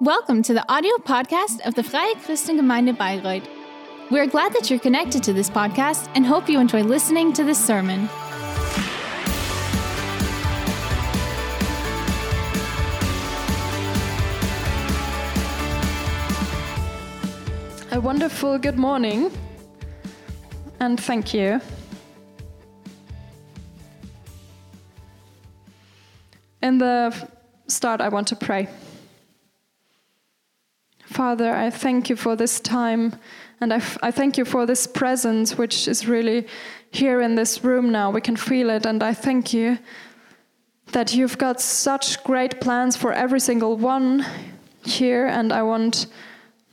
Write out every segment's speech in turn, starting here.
Welcome to the audio podcast of the Freie Christengemeinde Bayreuth. We are glad that you're connected to this podcast and hope you enjoy listening to this sermon. A wonderful good morning and thank you. In the start, I want to pray. Father, I thank you for this time, and I, I thank you for this presence, which is really here in this room now. We can feel it, and I thank you that you've got such great plans for every single one here, and I want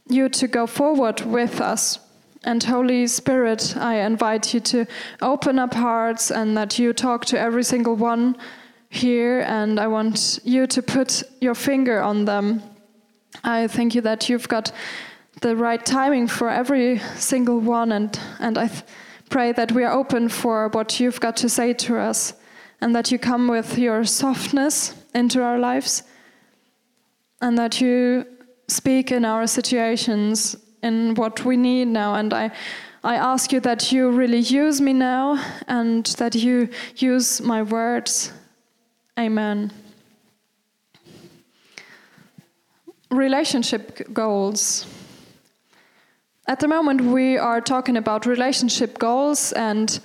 you to go forward with us. And Holy Spirit, I invite you to open up hearts and that you talk to every single one here, and I want you to put your finger on them I thank you that you've got the right timing for every single one, and, and I pray that we are open for what you've got to say to us, and that you come with your softness into our lives, and that you speak in our situations, in what we need now. And I, I ask you that you really use me now, and that you use my words. Amen. Relationship goals. At the moment, we are talking about relationship goals and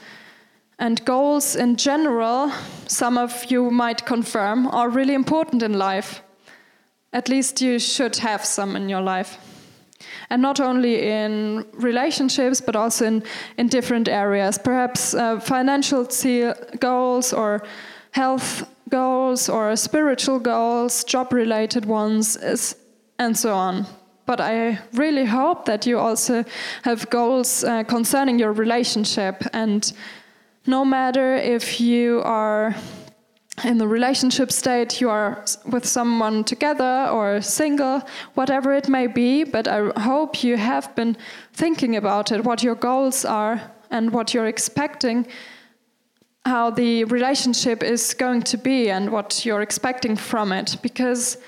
and goals in general. Some of you might confirm are really important in life. At least you should have some in your life. And not only in relationships, but also in, in different areas. Perhaps uh, financial goals or health goals or spiritual goals, job related ones is and so on. But I really hope that you also have goals uh, concerning your relationship. And no matter if you are in the relationship state, you are with someone together or single, whatever it may be, but I hope you have been thinking about it, what your goals are and what you're expecting, how the relationship is going to be and what you're expecting from it. Because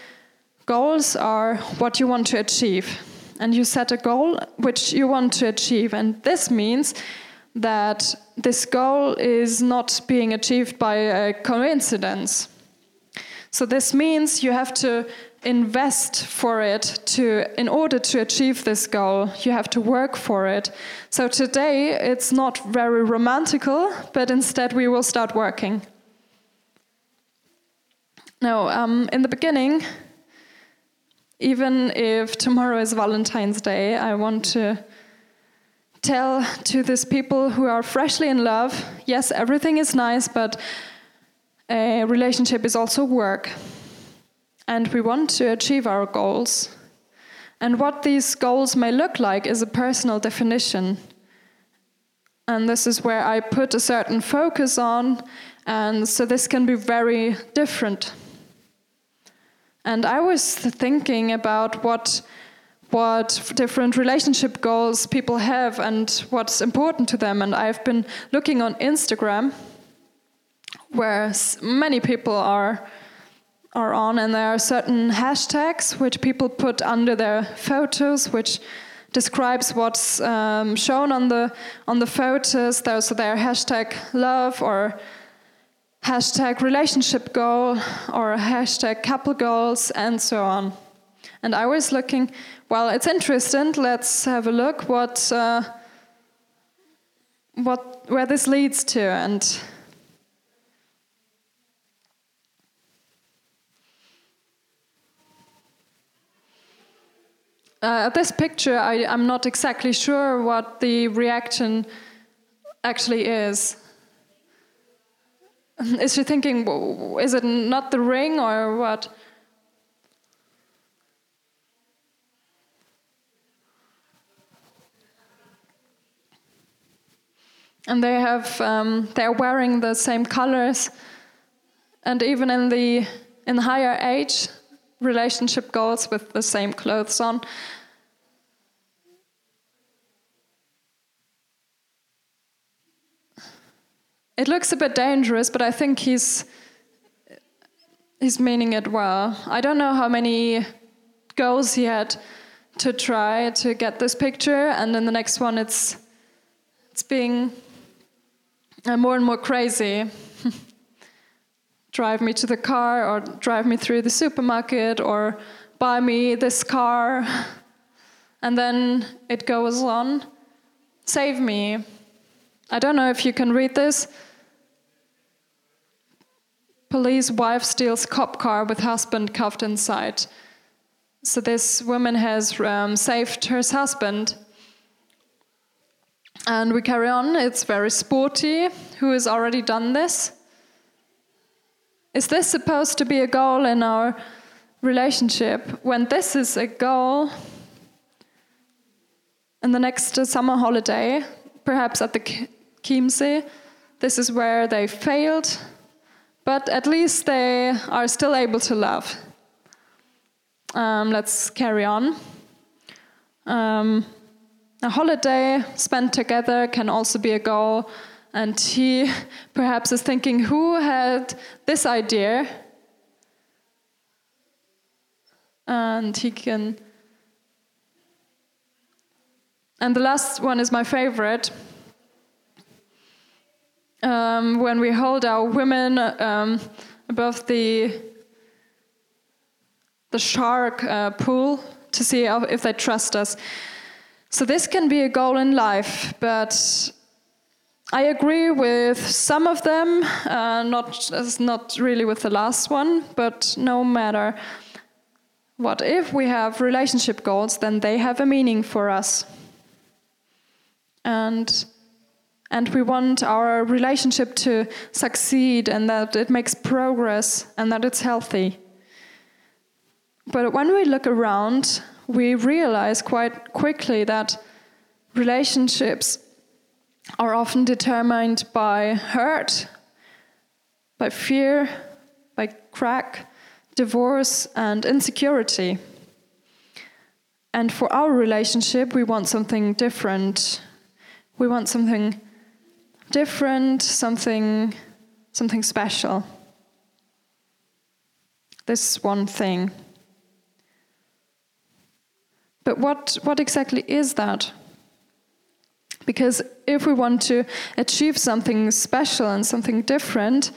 Goals are what you want to achieve. And you set a goal which you want to achieve. And this means that this goal is not being achieved by a coincidence. So this means you have to invest for it to in order to achieve this goal you have to work for it so today it's not very romantical but instead we will start working now um, in the beginning even if tomorrow is Valentine's Day, I want to tell to these people who are freshly in love yes, everything is nice, but a relationship is also work. And we want to achieve our goals. And what these goals may look like is a personal definition. And this is where I put a certain focus on, and so this can be very different. And I was thinking about what what different relationship goals people have and what's important to them. And I've been looking on Instagram, where many people are are on, and there are certain hashtags which people put under their photos, which describes what's um, shown on the on the photos. There's their hashtag love or hashtag relationship goal or hashtag couple goals and so on. And I was looking, well, it's interesting. Let's have a look what uh, what where this leads to and. Uh, this picture, I, I'm not exactly sure what the reaction actually is. Is she thinking, is it not the ring or what? And they have, um, they're wearing the same colors, and even in the in higher age, relationship goals with the same clothes on. It looks a bit dangerous, but I think he's he's meaning it well. I don't know how many goals he had to try to get this picture, and then the next one it's it's being uh, more and more crazy. drive me to the car, or drive me through the supermarket, or buy me this car, and then it goes on. Save me. I don't know if you can read this. Police wife steals cop car with husband cuffed inside. So this woman has um, saved her husband. And we carry on. It's very sporty. Who has already done this? Is this supposed to be a goal in our relationship? When this is a goal in the next summer holiday, perhaps at the Chiemsee, this is where they failed but at least they are still able to love. Um, let's carry on. Um, a holiday spent together can also be a goal, and he perhaps is thinking, who had this idea? And he can. And the last one is my favorite um, when we hold our women um, above the the shark uh, pool to see if they trust us. So this can be a goal in life, but I agree with some of them, uh, not not really with the last one. But no matter what, if we have relationship goals, then they have a meaning for us, and and we want our relationship to succeed and that it makes progress and that it's healthy. But when we look around, we realize quite quickly that relationships are often determined by hurt, by fear, by crack, divorce, and insecurity. And for our relationship, we want something different. We want something different, something, something special. This one thing. But what, what exactly is that? Because if we want to achieve something special and something different,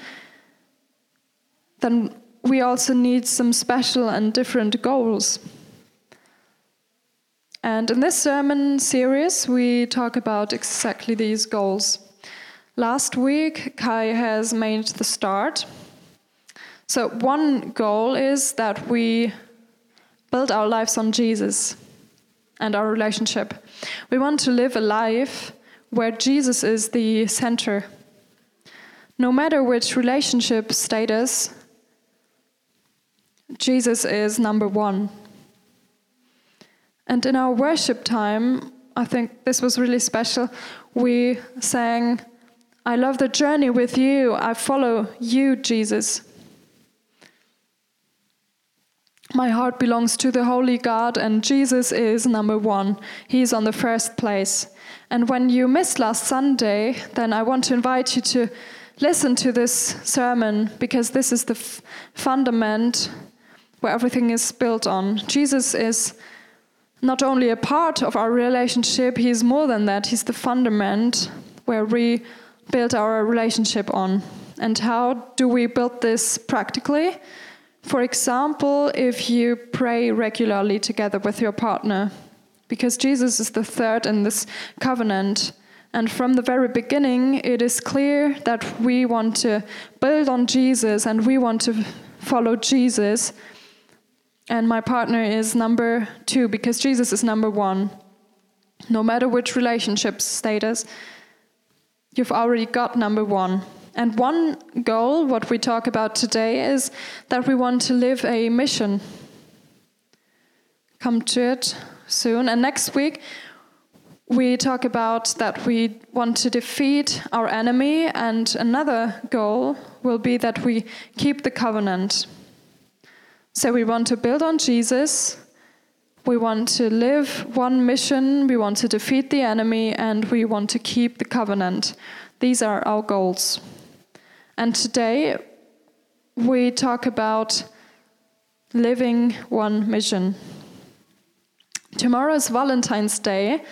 then we also need some special and different goals. And in this sermon series, we talk about exactly these goals. Last week, Kai has made the start. So, one goal is that we build our lives on Jesus and our relationship. We want to live a life where Jesus is the center. No matter which relationship status, Jesus is number one. And in our worship time, I think this was really special. We sang I love the journey with you. I follow you, Jesus. My heart belongs to the Holy God, and Jesus is number one. He's on the first place. And when you missed last Sunday, then I want to invite you to listen to this sermon because this is the f- fundament where everything is built on. Jesus is not only a part of our relationship, He's more than that. He's the fundament where we build our relationship on. And how do we build this practically? For example, if you pray regularly together with your partner, because Jesus is the third in this covenant. And from the very beginning, it is clear that we want to build on Jesus and we want to follow Jesus. And my partner is number two because Jesus is number one. No matter which relationship status, You've already got number one. And one goal, what we talk about today, is that we want to live a mission. Come to it soon. And next week, we talk about that we want to defeat our enemy, and another goal will be that we keep the covenant. So we want to build on Jesus, we want to live one mission, we want to defeat the enemy, and we want to keep the covenant. These are our goals. And today we talk about living one mission. tomorrow is Valentine's Day,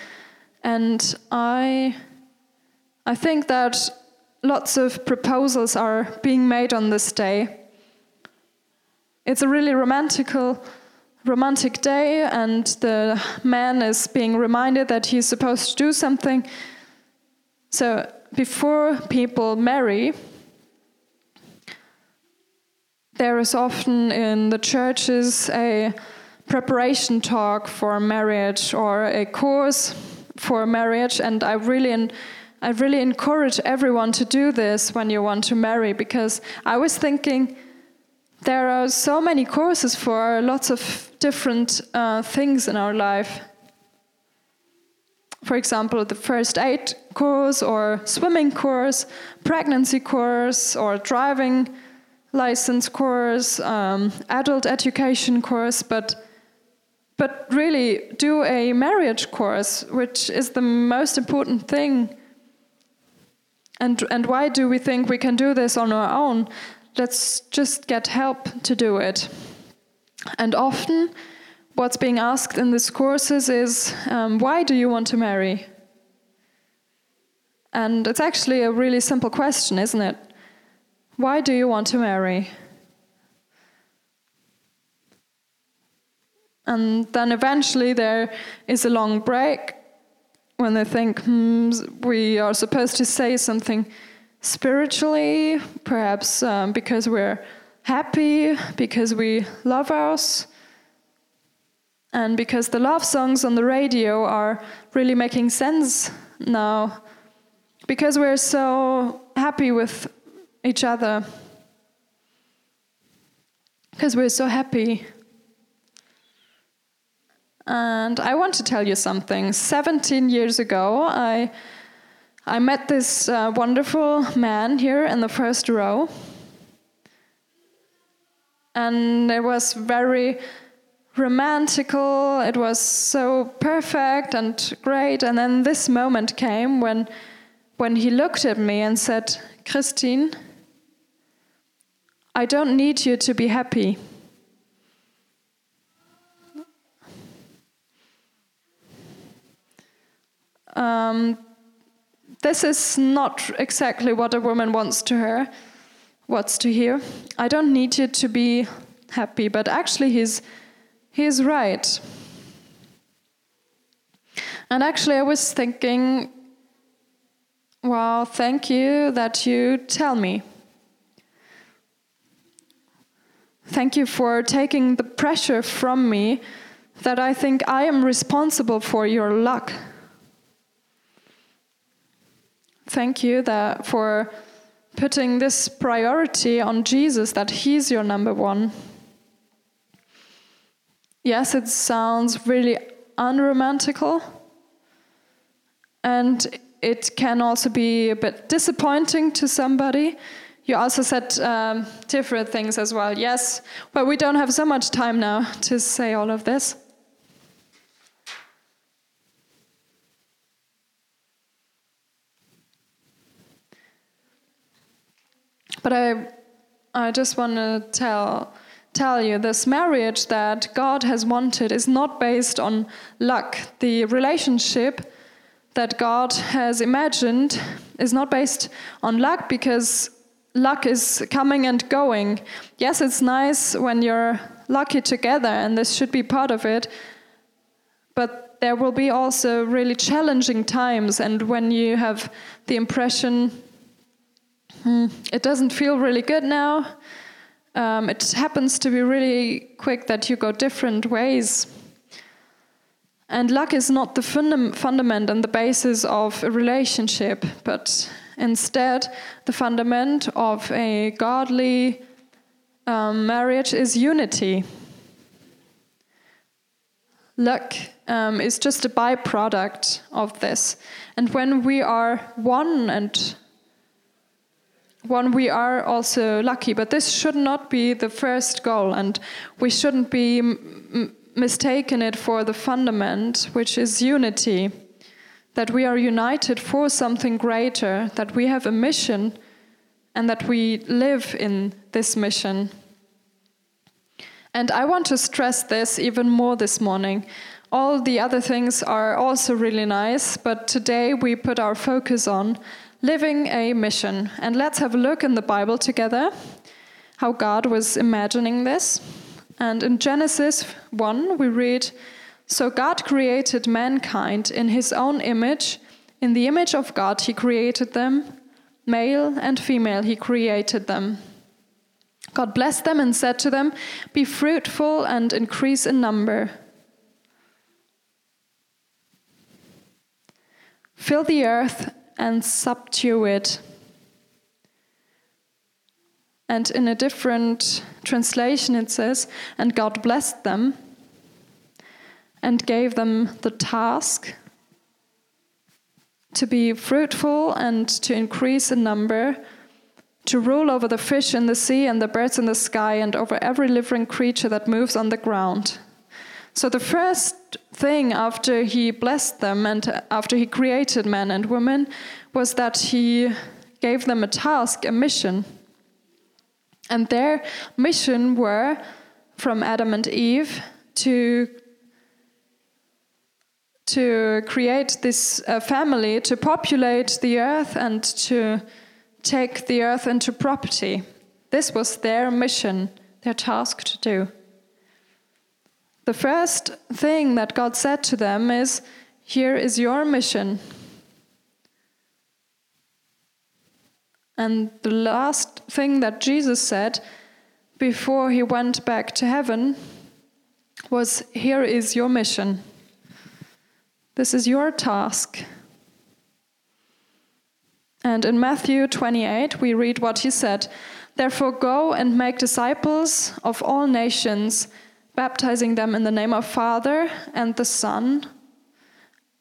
and I, I think that lots of proposals are being made on this day. It's a really romantical, romantic day, and the man is being reminded that he's supposed to do something. So before people marry, there is often in the churches a preparation talk for marriage or a course for marriage, and I really, I really encourage everyone to do this when you want to marry because I was thinking there are so many courses for lots of different uh, things in our life. For example, the first aid course, or swimming course, pregnancy course, or driving license course, um, adult education course, but but really do a marriage course, which is the most important thing. And and why do we think we can do this on our own? Let's just get help to do it. And often, what's being asked in these courses is, um, why do you want to marry? And it's actually a really simple question, isn't it? Why do you want to marry? And then eventually there is a long break when they think, hmm, we are supposed to say something spiritually, perhaps um, because we're happy, because we love us, and because the love songs on the radio are really making sense now, because we're so happy with each other because we're so happy. And I want to tell you something. 17 years ago, I, I met this uh, wonderful man here in the first row. And it was very romantical, it was so perfect and great. And then this moment came when, when he looked at me and said, Christine, I don't need you to be happy. Um, this is not exactly what a woman wants to hear. Wants to hear. I don't need you to be happy, but actually, he's he's right. And actually, I was thinking, well, thank you that you tell me. Thank you for taking the pressure from me that I think I am responsible for your luck. Thank you that for putting this priority on Jesus that he's your number one. Yes, it sounds really unromantical and it can also be a bit disappointing to somebody you also said um, different things as well. Yes, but we don't have so much time now to say all of this. But I, I just want to tell, tell you this marriage that God has wanted is not based on luck. The relationship that God has imagined is not based on luck because luck is coming and going. Yes, it's nice when you're lucky together, and this should be part of it. But there will be also really challenging times, and when you have the impression hmm, it doesn't feel really good now, um, it happens to be really quick that you go different ways. And luck is not the fundam fundament and the basis of a relationship, but Instead, the fundament of a godly um, marriage is unity. Luck um, is just a byproduct of this. And when we are one and one we are also lucky, but this should not be the first goal, and we shouldn't be mistaken it for the fundament, which is unity that we are united for something greater, that we have a mission, and that we live in this mission. And I want to stress this even more this morning. all the other things are also really nice, but today we put our focus on living a mission. And let's have a look in the Bible together how God was imagining this. And in Genesis 1, we read So God created mankind in his own image. In the image of God, he created them. Male and female, he created them. God blessed them and said to them, Be fruitful and increase in number. Fill the earth and subdue it. And in a different translation, it says, And God blessed them and gave them the task to be fruitful and to increase in number, to rule over the fish in the sea and the birds in the sky, and over every living creature that moves on the ground. So, the first thing after he blessed them and after he created man and woman was that he gave them a task, a mission. And their mission were from Adam and Eve to to create this uh, family, to populate the earth, and to take the earth into property. This was their mission, their task to do. The first thing that God said to them is Here is your mission. And the last thing that Jesus said before he went back to heaven was Here is your mission. This is your task. And in Matthew 28, we read what he said Therefore, go and make disciples of all nations, baptizing them in the name of Father and the Son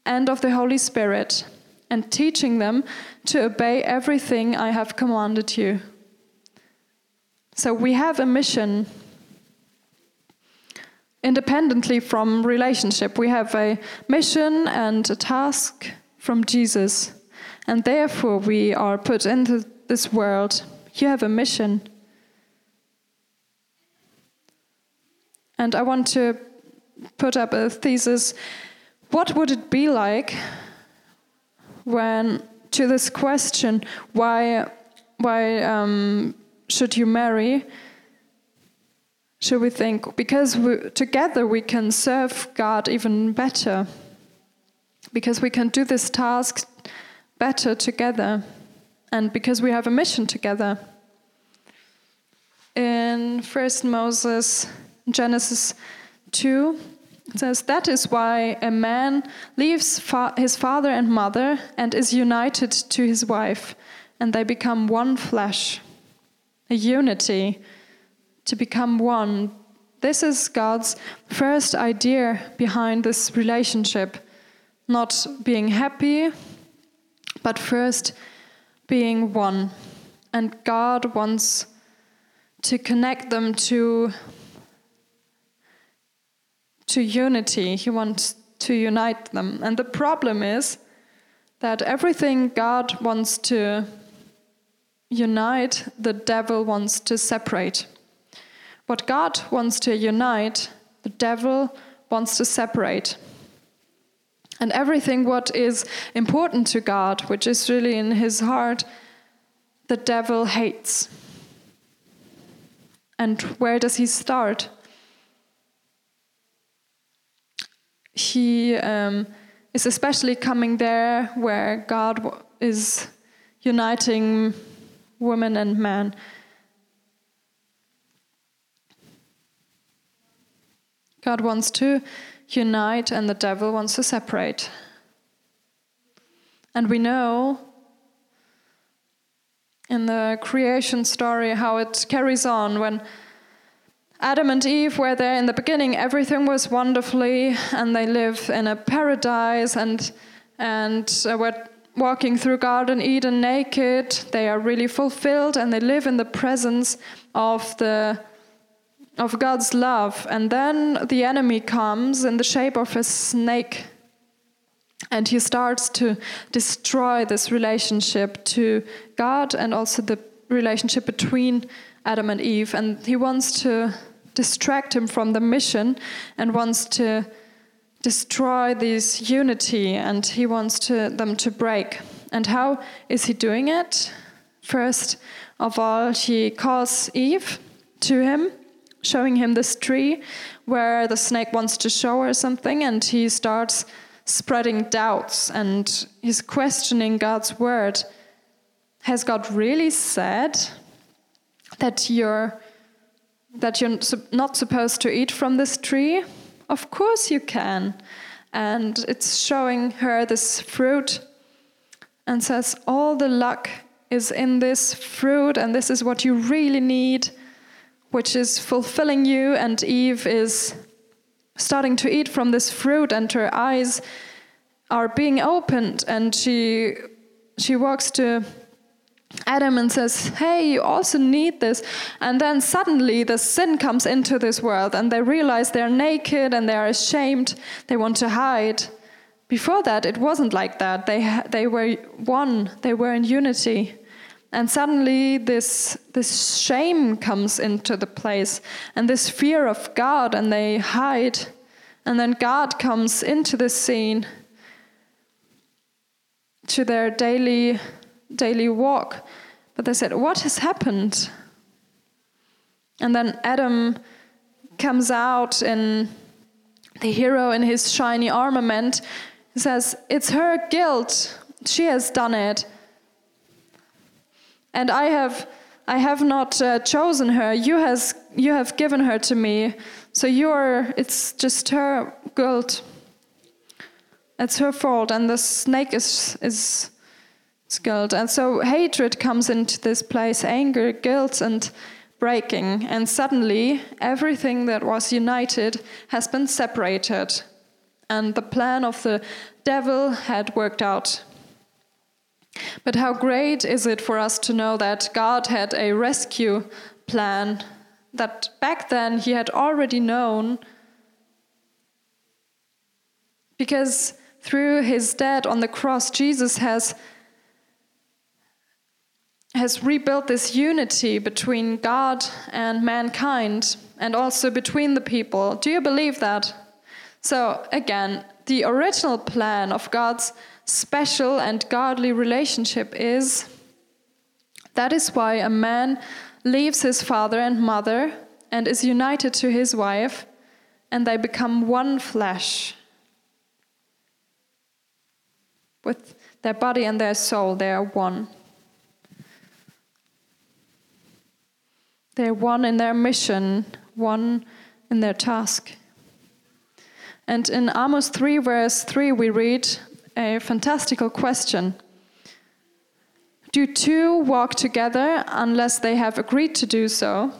and of the Holy Spirit, and teaching them to obey everything I have commanded you. So we have a mission independently from relationship. We have a mission and a task from Jesus, and therefore we are put into this world. You have a mission. And I want to put up a thesis. What would it be like when, to this question, why, why um, should you marry? should we think because we, together we can serve God even better because we can do this task better together and because we have a mission together in first Moses Genesis 2 it says that is why a man leaves fa his father and mother and is united to his wife and they become one flesh a unity to become one. This is God's first idea behind this relationship. Not being happy, but first being one. And God wants to connect them to, to unity. He wants to unite them. And the problem is that everything God wants to unite, the devil wants to separate. What God wants to unite, the devil wants to separate. And everything what is important to God, which is really in his heart, the devil hates. And where does he start? He um, is especially coming there where God is uniting woman and man. God wants to unite and the devil wants to separate. And we know in the creation story how it carries on when Adam and Eve were there in the beginning, everything was wonderfully, and they live in a paradise and and uh, were walking through Garden Eden naked. They are really fulfilled and they live in the presence of the of God's love. And then the enemy comes in the shape of a snake. And he starts to destroy this relationship to God and also the relationship between Adam and Eve. And he wants to distract him from the mission and wants to destroy this unity and he wants to, them to break. And how is he doing it? First of all, he calls Eve to him, showing him this tree where the snake wants to show her something, and he starts spreading doubts and he's questioning God's word. Has God really said that you're that you're not supposed to eat from this tree? Of course you can. And it's showing her this fruit and says, All the luck is in this fruit, and this is what you really need, which is fulfilling you. And Eve is starting to eat from this fruit, and her eyes are being opened, and she she walks to Adam and says, Hey, you also need this. And then suddenly the sin comes into this world and they realize they're naked and they're ashamed. They want to hide. Before that, it wasn't like that. They, they were one, they were in unity. And suddenly this, this shame comes into the place and this fear of God, and they hide. And then God comes into the scene to their daily daily walk. But they said, What has happened? And then Adam comes out in the hero in his shiny armament. Says, It's her guilt. She has done it. And I have, I have not uh, chosen her. You, has, you have given her to me. So you're, it's just her guilt. It's her fault. And the snake is, is guilt. And so hatred comes into this place anger, guilt, and breaking. And suddenly, everything that was united has been separated. And the plan of the devil had worked out. But how great is it for us to know that God had a rescue plan, that back then he had already known, because through his death on the cross, Jesus has has rebuilt this unity between God and mankind and also between the people. Do you believe that? So, again, the original plan of God's special and godly relationship is that is why a man leaves his father and mother and is united to his wife, and they become one flesh. With their body and their soul, they are one. They're one in their mission, one in their task. And in Amos 3, verse 3, we read a fantastical question Do two walk together unless they have agreed to do so?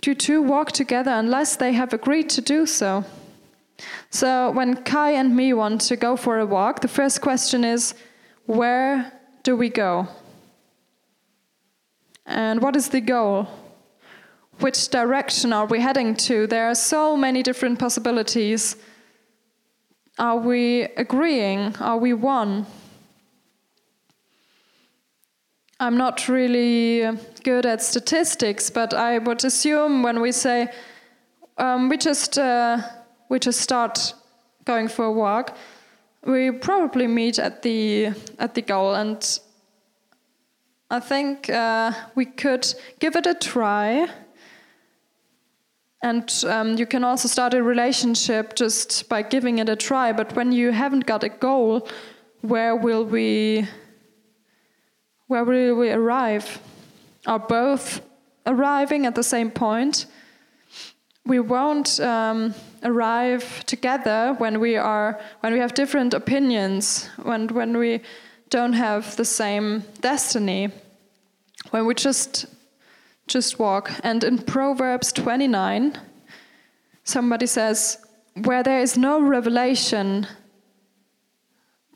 Do two walk together unless they have agreed to do so? So, when Kai and me want to go for a walk, the first question is where do we go? And what is the goal? Which direction are we heading to? There are so many different possibilities. Are we agreeing? Are we one? I'm not really good at statistics, but I would assume when we say um, we just uh, we just start going for a walk, we probably meet at the at the goal, and I think uh, we could give it a try. And um, you can also start a relationship just by giving it a try. But when you haven't got a goal, where will we, where will we arrive? Are both arriving at the same point? We won't um, arrive together when we are when we have different opinions, when when we don't have the same destiny when we just just walk. And in proverbs 29 somebody says where there is no revelation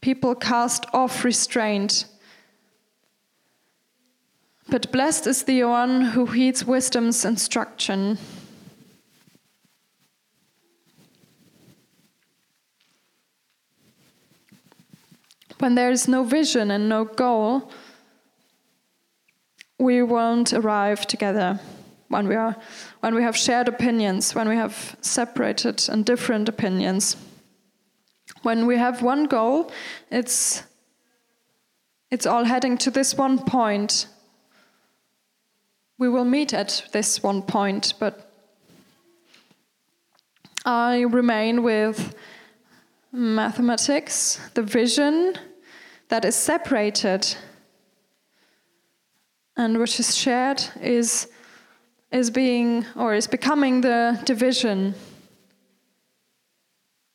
people cast off restraint. But blessed is the one who heeds wisdom's instruction when there is no vision and no goal, we won't arrive together. when we are when we have shared opinions, when we have separated and different opinions. When we have one goal, it's it's all heading to this one point. We will meet at this one point, but I remain with mathematics, the vision that is separated and which is shared is is being or is becoming the division.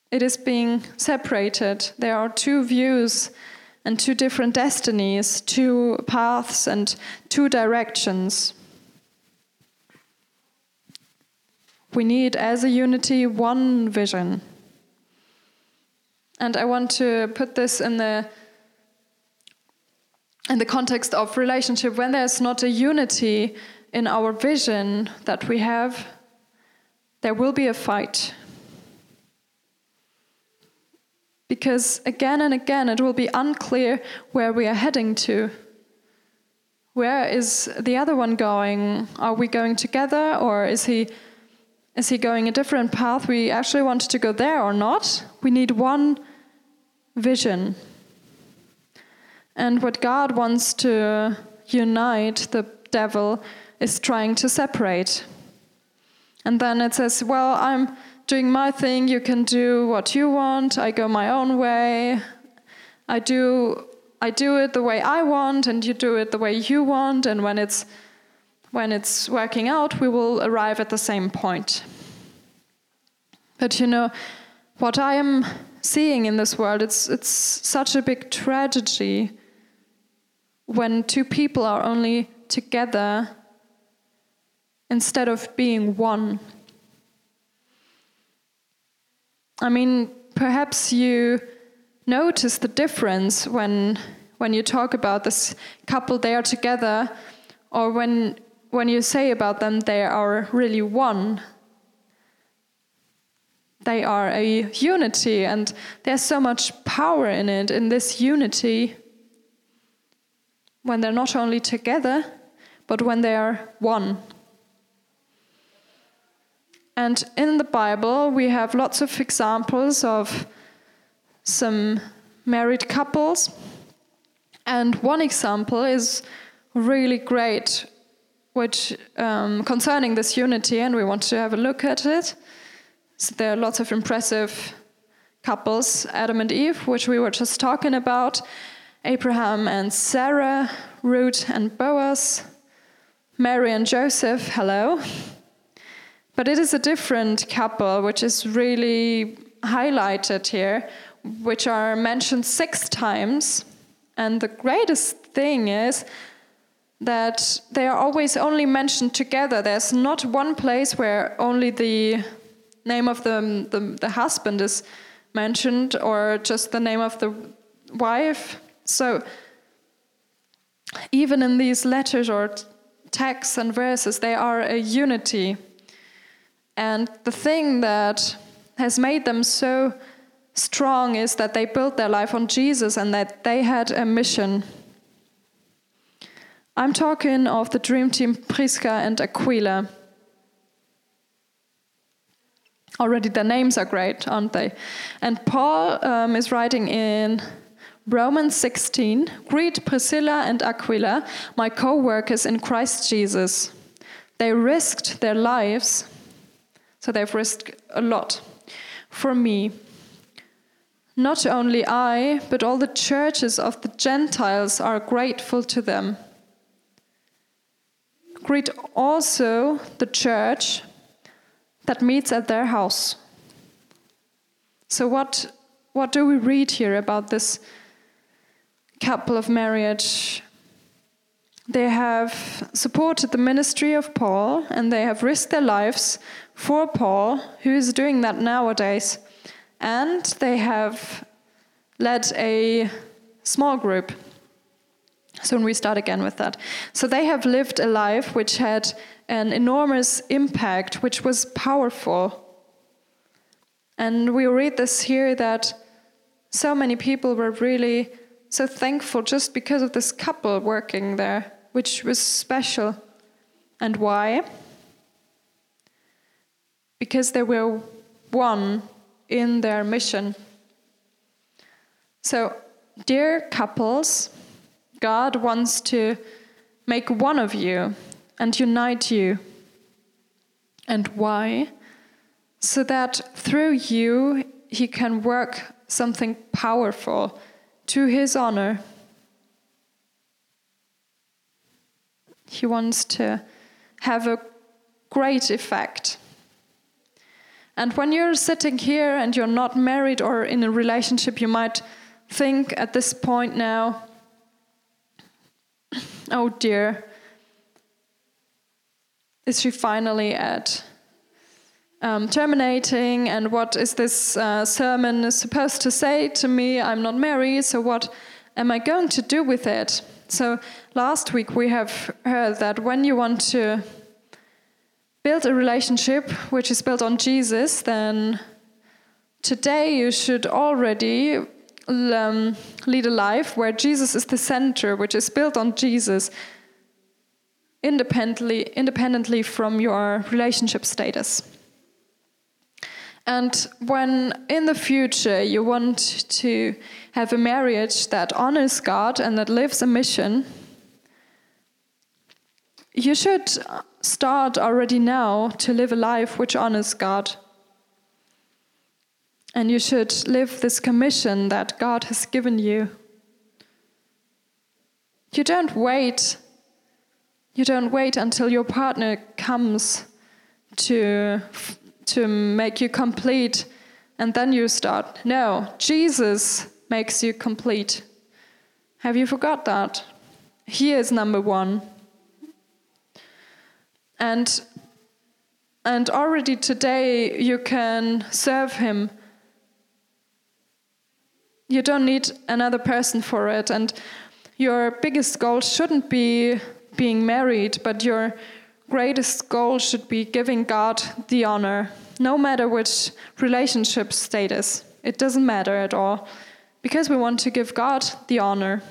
It is being separated. There are two views and two different destinies, two paths and two directions. We need, as a unity, one vision. And I want to put this in the in the context of relationship when there's not a unity in our vision that we have, there will be a fight. Because again and again it will be unclear where we are heading to. Where is the other one going? Are we going together or is he is he going a different path? We actually want to go there or not? We need one vision. And what God wants to unite the devil is trying to separate. And then it says, Well, I'm doing my thing, you can do what you want, I go my own way. I do I do it the way I want and you do it the way you want and when it's when it's working out we will arrive at the same point. But you know what I am seeing in this world it's it's such a big tragedy when two people are only together instead of being one. I mean, perhaps you notice the difference when when you talk about this couple they are together or when when you say about them they are really one they are a unity and there's so much power in it in this unity when they're not only together but when they are one and in the Bible, we have lots of examples of some married couples. And one example is really great, which um, concerning this unity, and we want to have a look at it. So there are lots of impressive couples, Adam and Eve, which we were just talking about, Abraham and Sarah, Ruth and Boaz, Mary and Joseph, hello. But it is a different couple, which is really highlighted here, which are mentioned six times. And the greatest thing is that they are always only mentioned together. There's not one place where only the name of the, the, the husband is mentioned or just the name of the wife. So even in these letters or texts and verses, they are a unity. And the thing that has made them so strong is that they built their life on Jesus and that they had a mission. I'm talking of the dream team Prisca and Aquila. Already their names are great, aren't they? And Paul um, is writing in Romans 16 Greet Priscilla and Aquila, my co workers in Christ Jesus. They risked their lives so they've risked a lot for me. Not only I, but all the churches of the Gentiles are grateful to them. Greet also the church that meets at their house. So, what, what do we read here about this couple of marriage they have supported the ministry of Paul and they have risked their lives for Paul, who is doing that nowadays. And they have led a small group. So we start again with that. So they have lived a life which had an enormous impact, which was powerful. And we read this here that so many people were really so thankful just because of this couple working there which was special. And why? because they were one in their mission. So, dear couples, God wants to make one of you and unite you. And why? So that through you, He can work something powerful to His honor. He wants to have a great effect. And when you're sitting here and you're not married or in a relationship, you might think at this point now, oh dear, is she finally at um, terminating? And what is this uh, sermon supposed to say to me? I'm not married, so what am I going to do with it? So last week we have heard that when you want to build a relationship which is built on Jesus, then today you should already um, lead a life where Jesus is the center, which is built on Jesus, independently, independently from your relationship status. And when in the future you want to have a marriage that honors God and that lives a mission, you should start already now to live a life which honors God. And you should live this commission that God has given you. You don't wait. You don't wait until your partner comes to to make you complete and then you start. No, Jesus makes you complete. Have you forgot that? He is number one. And and already today you can serve him. You don't need another person for it. And your biggest goal shouldn't be being married, but your greatest goal should be giving God the honor, no matter which relationship status. It doesn't matter at all, because we want to give God the honor.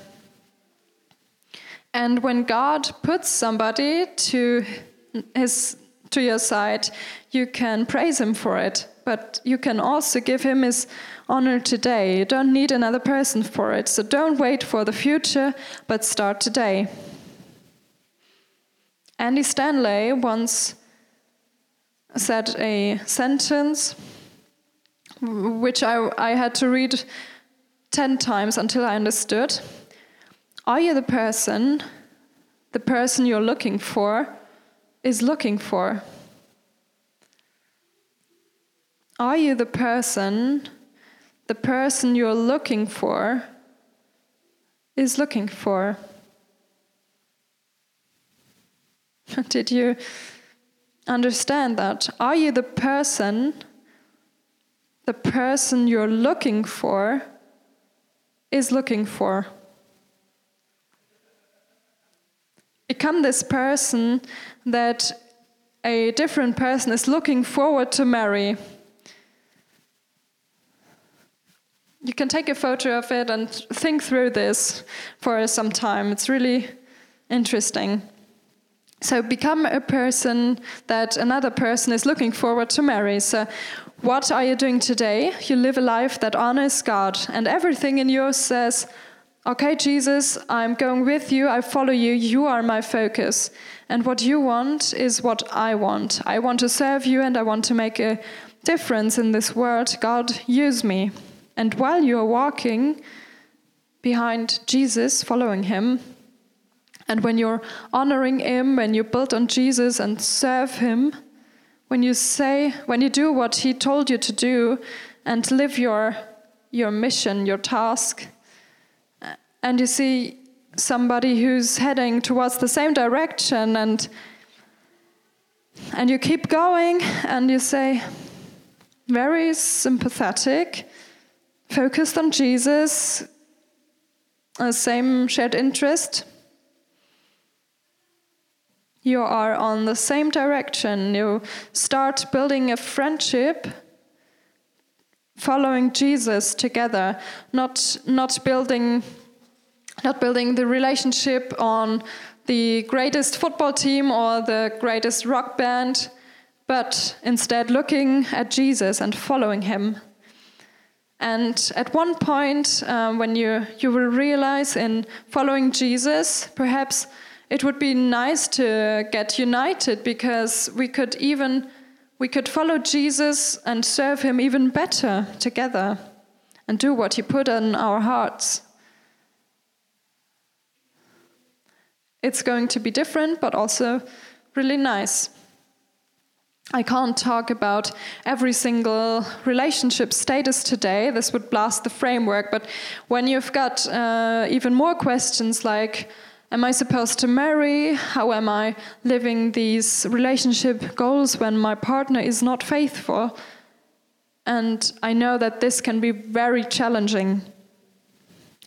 And when God puts somebody to his to your side, you can praise him for it, but you can also give him his honor today. You don't need another person for it. So don't wait for the future, but start today. Andy Stanley once said a sentence which I, I had to read 10 times until I understood. Are you the person the person you're looking for is looking for? Are you the person the person you're looking for is looking for? Did you understand that? Are you the person, the person you're looking for is looking for? Become this person that a different person is looking forward to marry. You can take a photo of it and think through this for some time. It's really interesting. So become a person that another person is looking forward to marry. So what are you doing today? You live a life that honors God, and everything in you says, Okay, Jesus, I'm going with you, I follow you, you are my focus. And what you want is what I want. I want to serve you and I want to make a difference in this world. God, use me. And while you are walking behind Jesus, following him, and when you're honoring Him, when you build on Jesus and serve Him, when you say, when you do what He told you to do and live your, your mission, your task, and you see somebody who's heading towards the same direction and and you keep going and you say very sympathetic focused on jesus uh, same shared interest you are on the same direction. You start building a friendship following Jesus together, not not building not building the relationship on the greatest football team or the greatest rock band, but instead looking at Jesus and following him. And at one point, um, when you, you will realize in following Jesus, perhaps it would be nice to get united because we could even we could follow Jesus and serve him even better together and do what he put in our hearts. It's going to be different, but also really nice. I can't talk about every single relationship status today. This would blast the framework. But when you've got uh, even more questions like, Am I supposed to marry? How am I living these relationship goals when my partner is not faithful? And I know that this can be very challenging.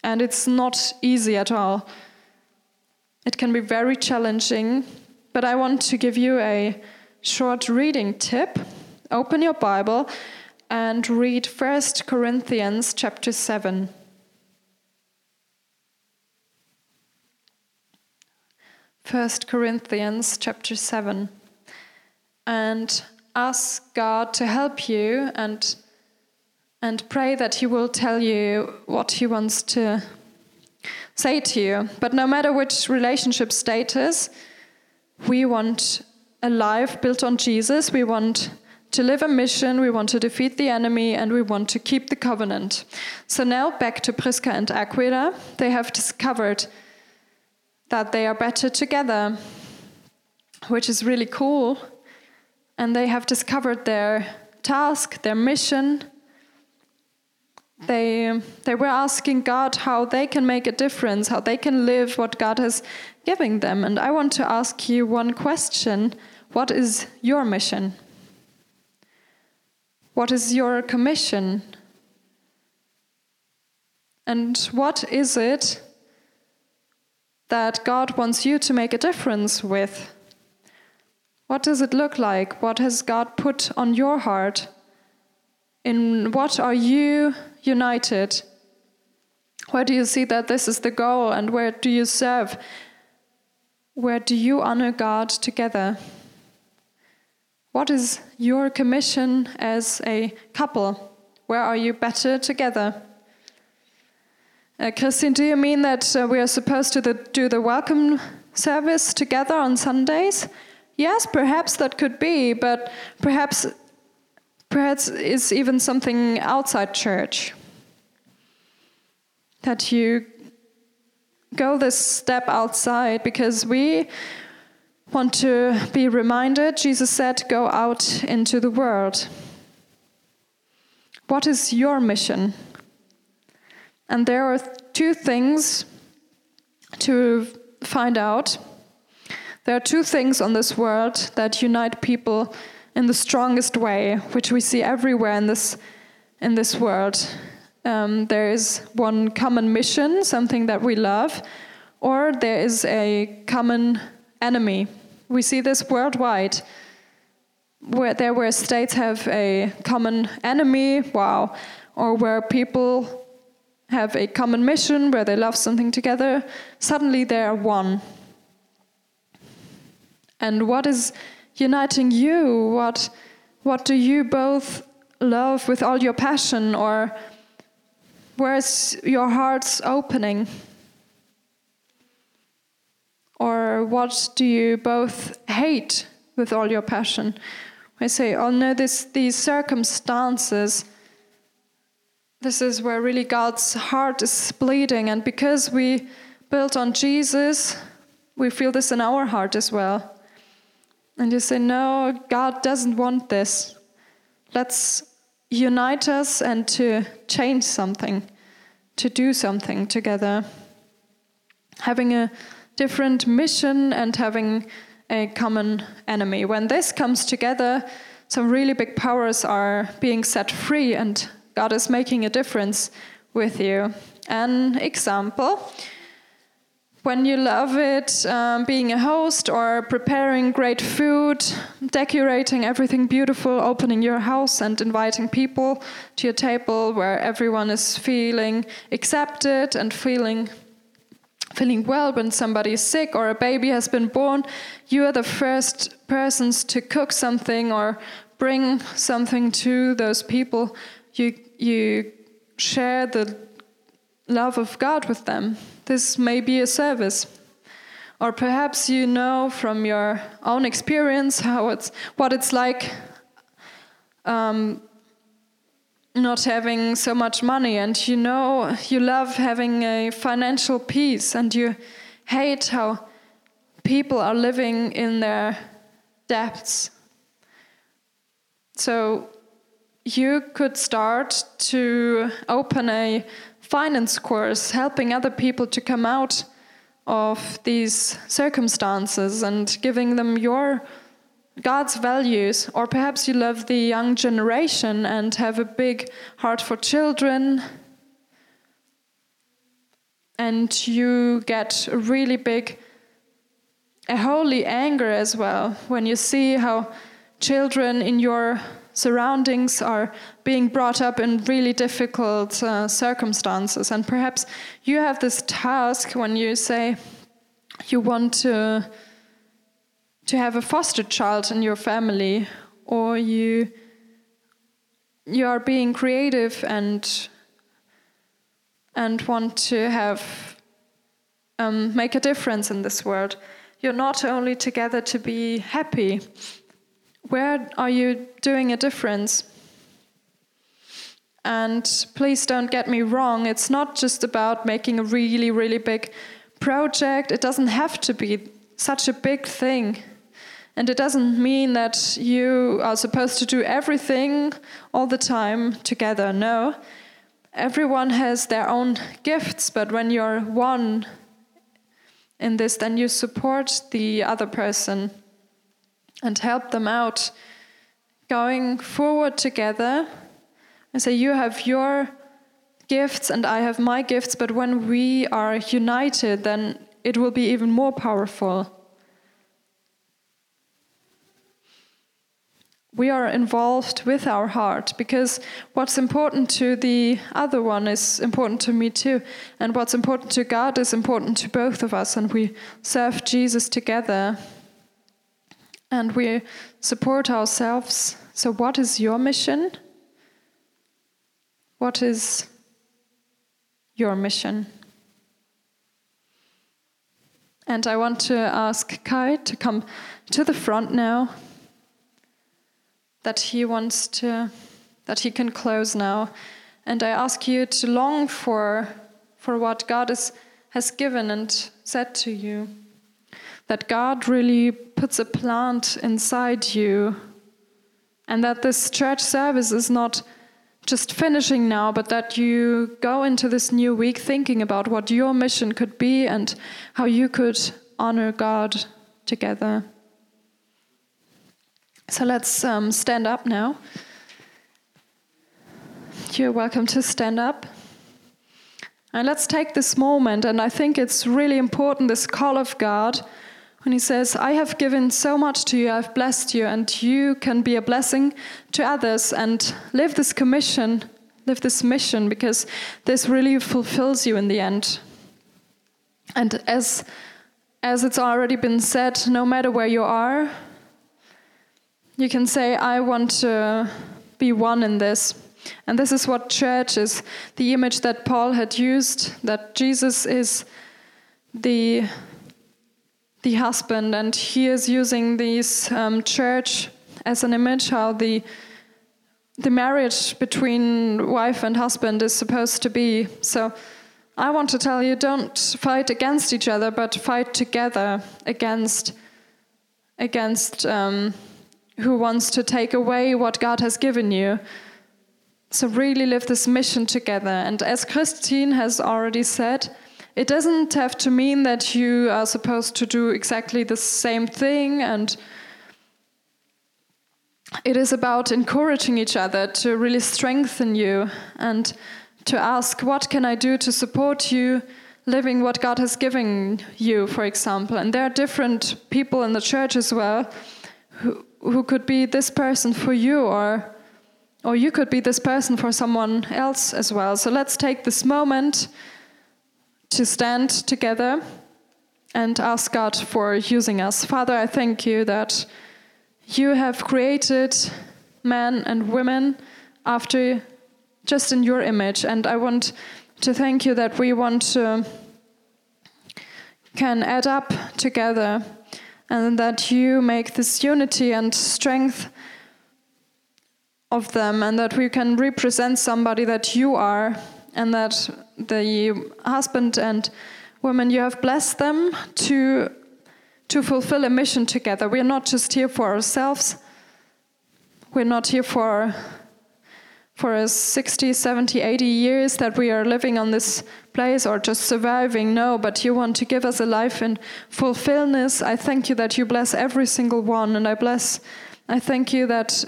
And it's not easy at all. It can be very challenging, but I want to give you a short reading tip. Open your Bible and read 1 Corinthians chapter 7. First Corinthians chapter 7 and ask God to help you and and pray that he will tell you what he wants to say to you. But no matter which relationship status, we want a life built on Jesus. We want to live a mission, we want to defeat the enemy, and we want to keep the covenant. So now back to Prisca and Aquila. They have discovered that they are better together, which is really cool. And they have discovered their task, their mission. They, they were asking God how they can make a difference, how they can live what God has given them. And I want to ask you one question What is your mission? What is your commission? And what is it that God wants you to make a difference with? What does it look like? What has God put on your heart? In what are you united? Where do you see that this is the goal and where do you serve? Where do you honor God together? What is your commission as a couple? Where are you better together? Uh, Christine, do you mean that uh, we are supposed to the, do the welcome service together on Sundays? Yes, perhaps that could be, but perhaps perhaps it's even something outside church. That you go this step outside because we want to be reminded. Jesus said, Go out into the world. What is your mission? And there are two things to find out. There are two things on this world that unite people in the strongest way, which we see everywhere in this, in this world. Um, there is one common mission, something that we love, or there is a common enemy. We see this worldwide. Where there where states have a common enemy, wow, or where people have a common mission where they love something together, suddenly they are one. And what is uniting you? What, what do you both love with all your passion? Or where's your heart's opening? Or what do you both hate with all your passion? I say, oh no, this, these circumstances this is where really God's heart is bleeding. And because we built on Jesus, we feel this in our heart as well. And you say, No, God doesn't want this. Let's unite us and to change something, to do something together. Having a different mission and having a common enemy. When this comes together, some really big powers are being set free and God is making a difference with you. An example when you love it, um, being a host or preparing great food, decorating everything beautiful, opening your house and inviting people to your table where everyone is feeling accepted and feeling feeling well when somebody is sick or a baby has been born, you are the first persons to cook something or bring something to those people. You, you share the love of God with them. This may be a service. Or perhaps you know from your own experience how it's, what it's like um, not having so much money, and you know you love having a financial peace, and you hate how people are living in their debts. So you could start to open a finance course helping other people to come out of these circumstances and giving them your God's values, or perhaps you love the young generation and have a big heart for children, and you get a really big, a holy anger as well when you see how children in your surroundings are being brought up in really difficult uh, circumstances. And perhaps you have this task when you say you want to to have a foster child in your family or you you are being creative and and want to have um, make a difference in this world you're not only together to be happy where are you doing a difference and please don't get me wrong it's not just about making a really really big project it doesn't have to be such a big thing and it doesn't mean that you are supposed to do everything all the time together. No. Everyone has their own gifts, but when you're one in this, then you support the other person and help them out going forward together. And say, You have your gifts and I have my gifts, but when we are united, then it will be even more powerful. we are involved with our heart because what's important to the other one is important to me too. And what's important to God is important to both of us. And we serve Jesus together and we support ourselves. So, what is your mission? What is your mission? And I want to ask Kai to come to the front now that he wants to that he can close now and i ask you to long for for what god is, has given and said to you that god really puts a plant inside you and that this church service is not just finishing now but that you go into this new week thinking about what your mission could be and how you could honor god together so let's um, stand up now. You're welcome to stand up. And let's take this moment, and I think it's really important this call of God when He says, I have given so much to you, I've blessed you, and you can be a blessing to others and live this commission, live this mission, because this really fulfills you in the end. And as, as it's already been said, no matter where you are, you can say, I want to be one in this. And this is what church is the image that Paul had used, that Jesus is the, the husband, and he is using this um, church as an image, how the, the marriage between wife and husband is supposed to be. So I want to tell you don't fight against each other, but fight together against, against um, who wants to take away what God has given you. So, really live this mission together. And as Christine has already said, it doesn't have to mean that you are supposed to do exactly the same thing. And it is about encouraging each other to really strengthen you and to ask, what can I do to support you? living what God has given you, for example. And there are different people in the church as well who, who could be this person for you or or you could be this person for someone else as well. So let's take this moment to stand together and ask God for using us. Father, I thank you that you have created men and women after just in your image. And I want to thank you that we want to can add up together and that you make this unity and strength of them and that we can represent somebody that you are and that the husband and woman you have blessed them to to fulfill a mission together. We're not just here for ourselves. We're not here for for a 60 70 80 years that we are living on this place or just surviving. No but you want to give us a life in fulfillment i thank you that you bless every single one and i bless i thank you that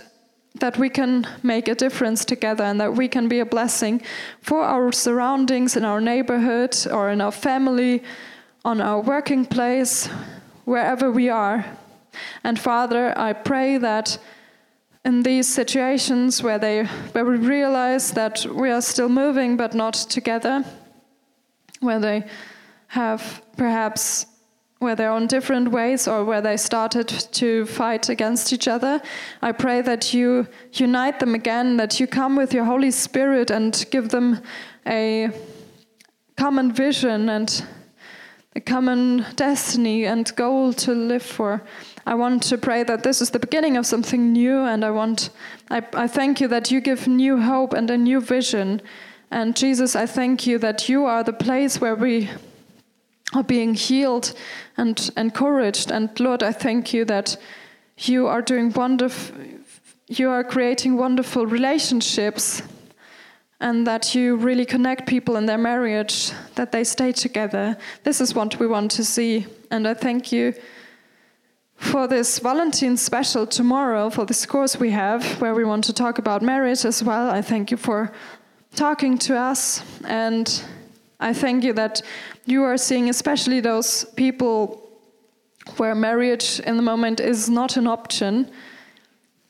that we can make a difference together and that we can be a blessing for our surroundings in our neighborhood or in our family, on our working place, wherever we are. And Father, I pray that in these situations where they where we realize that we are still moving but not together, where they have perhaps where they're on different ways or where they started to fight against each other. I pray that you unite them again, that you come with your Holy Spirit and give them a common vision and a common destiny and goal to live for. I want to pray that this is the beginning of something new, and I want, I, I thank you that you give new hope and a new vision. And Jesus, I thank you that you are the place where we are being healed and encouraged. And Lord, I thank you that you are doing wonderful, you are creating wonderful relationships and that you really connect people in their marriage, that they stay together. This is what we want to see. And I thank you for this Valentine special tomorrow, for this course we have, where we want to talk about marriage as well. I thank you for talking to us and I thank you that you are seeing especially those people where marriage in the moment is not an option.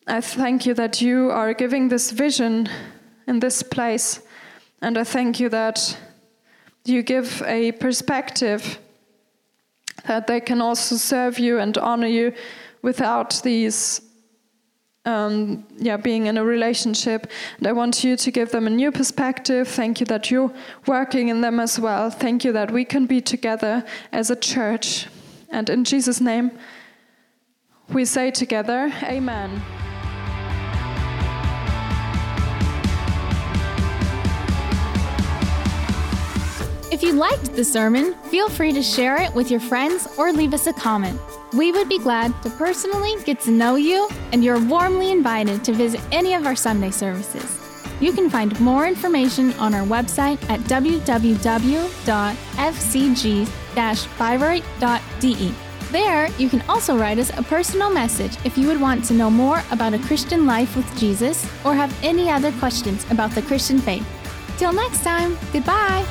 I thank you that you are giving this vision in this place. And I thank you that you give a perspective that they can also serve you and honor you without these um, yeah, being in a relationship. And I want you to give them a new perspective. Thank you that you're working in them as well. Thank you that we can be together as a church. And in Jesus' name, we say together, Amen. If you liked the sermon, feel free to share it with your friends or leave us a comment. We would be glad to personally get to know you, and you're warmly invited to visit any of our Sunday services. You can find more information on our website at www.fcg-bayreuth.de. There, you can also write us a personal message if you would want to know more about a Christian life with Jesus or have any other questions about the Christian faith. Till next time, goodbye!